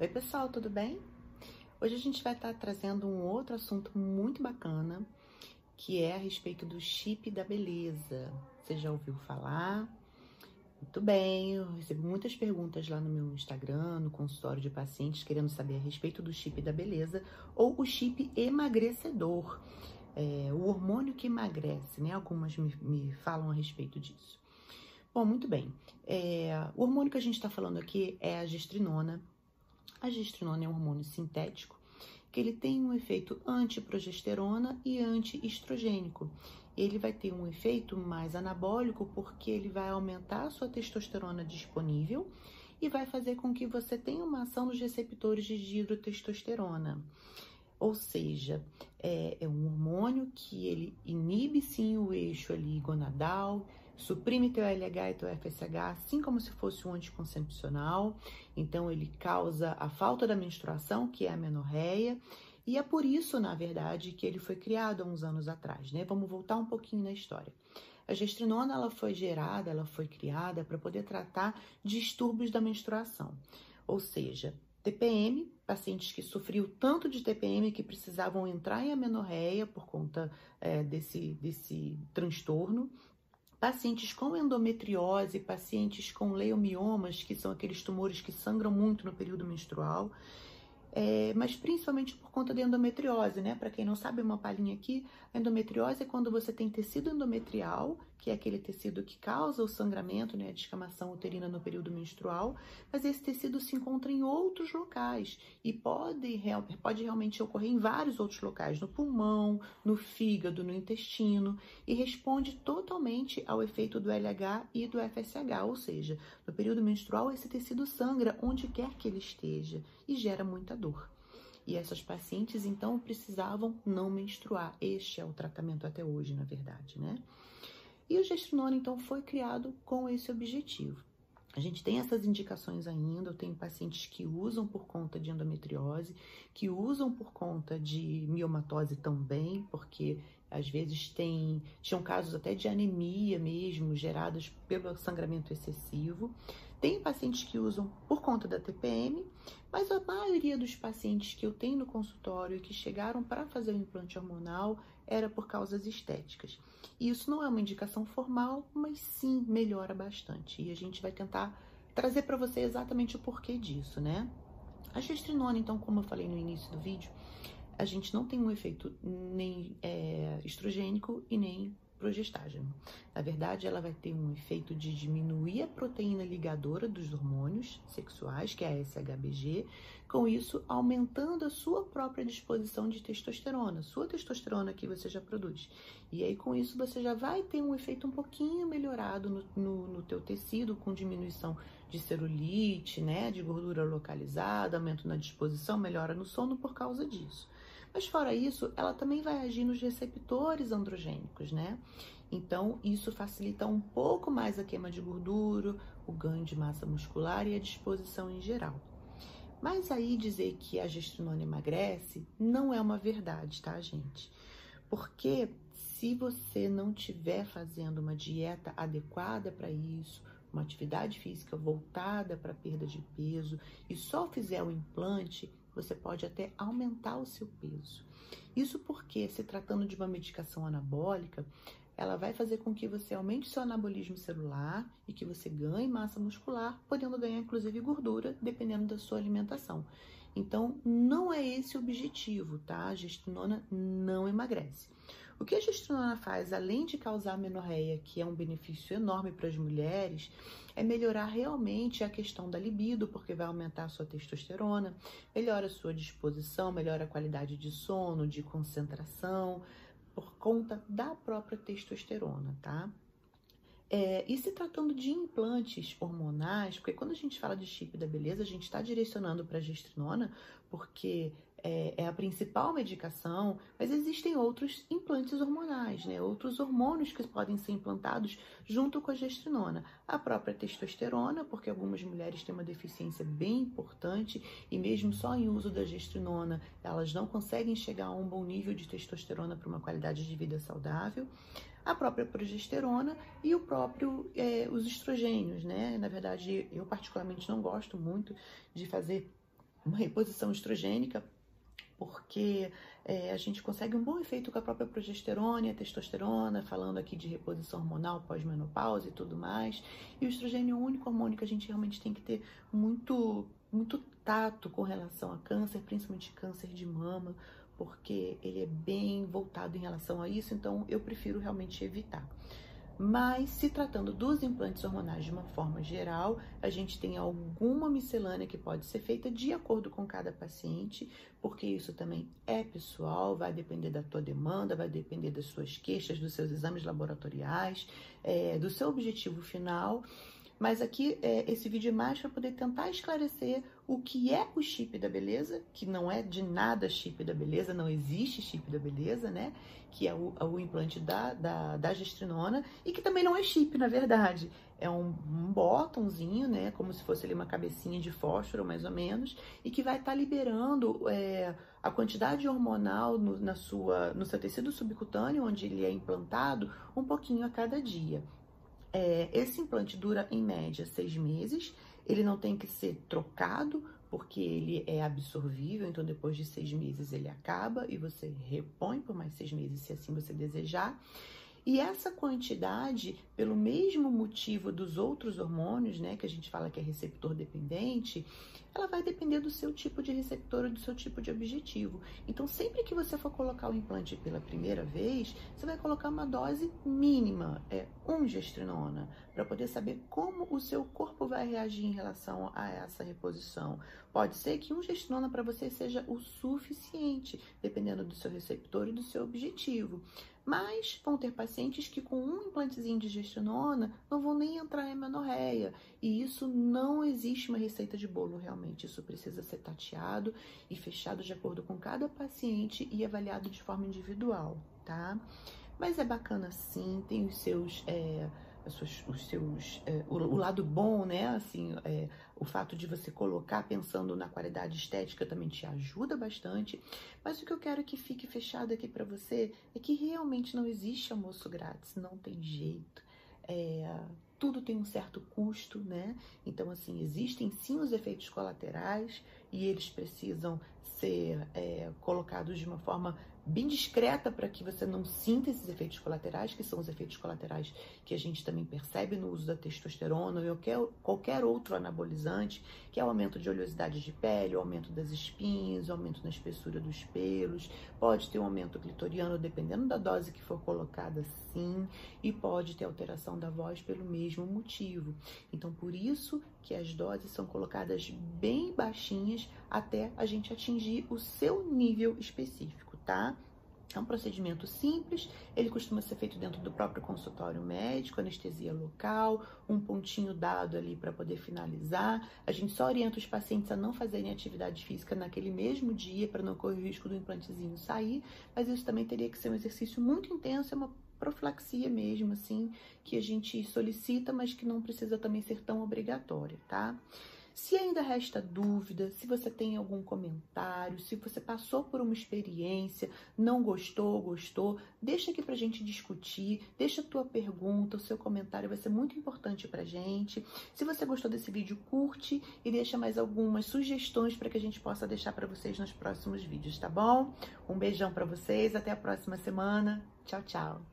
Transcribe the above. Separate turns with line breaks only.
Oi pessoal, tudo bem? Hoje a gente vai estar trazendo um outro assunto muito bacana, que é a respeito do chip da beleza. Você já ouviu falar? Muito bem, eu recebi muitas perguntas lá no meu Instagram, no consultório de pacientes, querendo saber a respeito do chip da beleza ou o chip emagrecedor, é, o hormônio que emagrece, né? Algumas me, me falam a respeito disso. Bom, muito bem. É, o hormônio que a gente está falando aqui é a gestrinona. A gestrinona é um hormônio sintético que ele tem um efeito antiprogesterona e antiestrogênico. Ele vai ter um efeito mais anabólico porque ele vai aumentar a sua testosterona disponível e vai fazer com que você tenha uma ação nos receptores de dihidrotestosterona. Ou seja, é, é um hormônio que ele inibe sim o eixo ali gonadal, suprime teu LH e teu FSH, assim como se fosse um anticoncepcional. Então, ele causa a falta da menstruação, que é a menorreia, e é por isso, na verdade, que ele foi criado há uns anos atrás, né? Vamos voltar um pouquinho na história. A gestrinona ela foi gerada, ela foi criada para poder tratar distúrbios da menstruação, ou seja, TPM, pacientes que sofriam tanto de TPM que precisavam entrar em amenorreia por conta é, desse, desse transtorno, pacientes com endometriose, pacientes com leomiomas, que são aqueles tumores que sangram muito no período menstrual, é, mas principalmente por conta da endometriose, né? Para quem não sabe, uma palhinha aqui, a endometriose é quando você tem tecido endometrial, que é aquele tecido que causa o sangramento, né, a descamação uterina no período menstrual, mas esse tecido se encontra em outros locais e pode, pode realmente ocorrer em vários outros locais, no pulmão, no fígado, no intestino, e responde totalmente ao efeito do LH e do FSH, ou seja, no período menstrual esse tecido sangra onde quer que ele esteja e gera muita dor. E essas pacientes, então, precisavam não menstruar. Este é o tratamento até hoje, na verdade, né? E o gestrinona, então, foi criado com esse objetivo. A gente tem essas indicações ainda, eu tenho pacientes que usam por conta de endometriose, que usam por conta de miomatose também, porque às vezes tem, tinham casos até de anemia mesmo, gerados pelo sangramento excessivo. Tem pacientes que usam por conta da TPM, mas a maioria dos pacientes que eu tenho no consultório e que chegaram para fazer o implante hormonal era por causas estéticas. E isso não é uma indicação formal, mas sim melhora bastante. E a gente vai tentar trazer para você exatamente o porquê disso, né? A gestrinona, então, como eu falei no início do vídeo, a gente não tem um efeito nem é, estrogênico e nem progestágeno. Na verdade, ela vai ter um efeito de diminuir a proteína ligadora dos hormônios sexuais, que é a SHBG, com isso aumentando a sua própria disposição de testosterona, sua testosterona que você já produz. E aí, com isso, você já vai ter um efeito um pouquinho melhorado no, no, no teu tecido, com diminuição de celulite, né, de gordura localizada, aumento na disposição, melhora no sono por causa disso. Mas fora isso, ela também vai agir nos receptores androgênicos, né? Então, isso facilita um pouco mais a queima de gordura, o ganho de massa muscular e a disposição em geral. Mas aí dizer que a gestrinona emagrece não é uma verdade, tá, gente? Porque se você não estiver fazendo uma dieta adequada para isso, uma atividade física voltada para perda de peso e só fizer o implante, você pode até aumentar o seu peso. Isso porque, se tratando de uma medicação anabólica, ela vai fazer com que você aumente seu anabolismo celular e que você ganhe massa muscular, podendo ganhar inclusive gordura, dependendo da sua alimentação. Então, não é esse o objetivo, tá? A gestrinona não emagrece. O que a gestrinona faz, além de causar menorreia, que é um benefício enorme para as mulheres, é melhorar realmente a questão da libido, porque vai aumentar a sua testosterona, melhora a sua disposição, melhora a qualidade de sono, de concentração, por conta da própria testosterona, tá? É, e se tratando de implantes hormonais, porque quando a gente fala de chip da beleza, a gente está direcionando para a gestrinona, porque é, é, a principal medicação, mas existem outros implantes hormonais, né? Outros hormônios que podem ser implantados junto com a gestrinona. A própria testosterona, porque algumas mulheres têm uma deficiência bem importante e mesmo só em uso da gestrinona, elas não conseguem chegar a um bom nível de testosterona para uma qualidade de vida saudável a própria progesterona e o próprio é, os estrogênios, né? Na verdade, eu particularmente não gosto muito de fazer uma reposição estrogênica, porque é, a gente consegue um bom efeito com a própria progesterona e a testosterona, falando aqui de reposição hormonal pós-menopausa e tudo mais. E o estrogênio é o único hormônio que a gente realmente tem que ter muito, muito tato com relação a câncer, principalmente câncer de mama, porque ele é bem voltado em relação a isso, então eu prefiro realmente evitar. Mas, se tratando dos implantes hormonais de uma forma geral, a gente tem alguma miscelânea que pode ser feita de acordo com cada paciente, porque isso também é pessoal, vai depender da tua demanda, vai depender das suas queixas, dos seus exames laboratoriais, é, do seu objetivo final. Mas aqui é, esse vídeo é mais para poder tentar esclarecer o que é o chip da beleza, que não é de nada chip da beleza, não existe chip da beleza, né? Que é o, o implante da, da, da, gestrinona e que também não é chip, na verdade. É um, um botãozinho, né? Como se fosse ali uma cabecinha de fósforo, mais ou menos, e que vai estar tá liberando é, a quantidade hormonal no, na sua, no seu tecido subcutâneo, onde ele é implantado, um pouquinho a cada dia. É, esse implante dura em média seis meses. Ele não tem que ser trocado porque ele é absorvível, então depois de seis meses ele acaba e você repõe por mais seis meses, se assim você desejar. E essa quantidade, pelo mesmo motivo dos outros hormônios, né, que a gente fala que é receptor dependente, ela vai depender do seu tipo de receptor ou do seu tipo de objetivo. Então, sempre que você for colocar o implante pela primeira vez, você vai colocar uma dose mínima, é um gestrinona, para poder saber como o seu corpo vai reagir em relação a essa reposição. Pode ser que um gestrinona para você seja o suficiente, dependendo do seu receptor e do seu objetivo. Mas vão ter pacientes que com um implantezinho de gestrinona não vão nem entrar em menorreia. E isso não existe uma receita de bolo realmente. Isso precisa ser tateado e fechado de acordo com cada paciente e avaliado de forma individual, tá? Mas é bacana sim, tem os seus. É, os seus é, o, o, lado bom, né? Assim, é, o fato de você colocar pensando na qualidade estética também te ajuda bastante. Mas o que eu quero que fique fechado aqui para você é que realmente não existe almoço grátis, não tem jeito. É, tudo tem um certo custo, né? Então, assim, existem sim os efeitos colaterais e eles precisam ser é, colocados de uma forma bem discreta para que você não sinta esses efeitos colaterais, que são os efeitos colaterais que a gente também percebe no uso da testosterona ou qualquer, qualquer outro anabolizante, que é o aumento de oleosidade de pele, o aumento das espinhas, o aumento na espessura dos pelos, pode ter um aumento clitoriano dependendo da dose que for colocada sim, e pode ter alteração da voz pelo mesmo motivo. Então, por isso que as doses são colocadas bem baixinhas até a gente atingir o seu nível específico tá? É um procedimento simples, ele costuma ser feito dentro do próprio consultório médico, anestesia local, um pontinho dado ali para poder finalizar. A gente só orienta os pacientes a não fazerem atividade física naquele mesmo dia para não correr o risco do implantezinho sair, mas isso também teria que ser um exercício muito intenso, é uma profilaxia mesmo, assim, que a gente solicita, mas que não precisa também ser tão obrigatória, tá? Se ainda resta dúvida, se você tem algum comentário, se você passou por uma experiência, não gostou, gostou, deixa aqui pra gente discutir, deixa a tua pergunta, o seu comentário vai ser muito importante pra gente. Se você gostou desse vídeo, curte e deixa mais algumas sugestões para que a gente possa deixar para vocês nos próximos vídeos, tá bom? Um beijão para vocês, até a próxima semana. Tchau, tchau.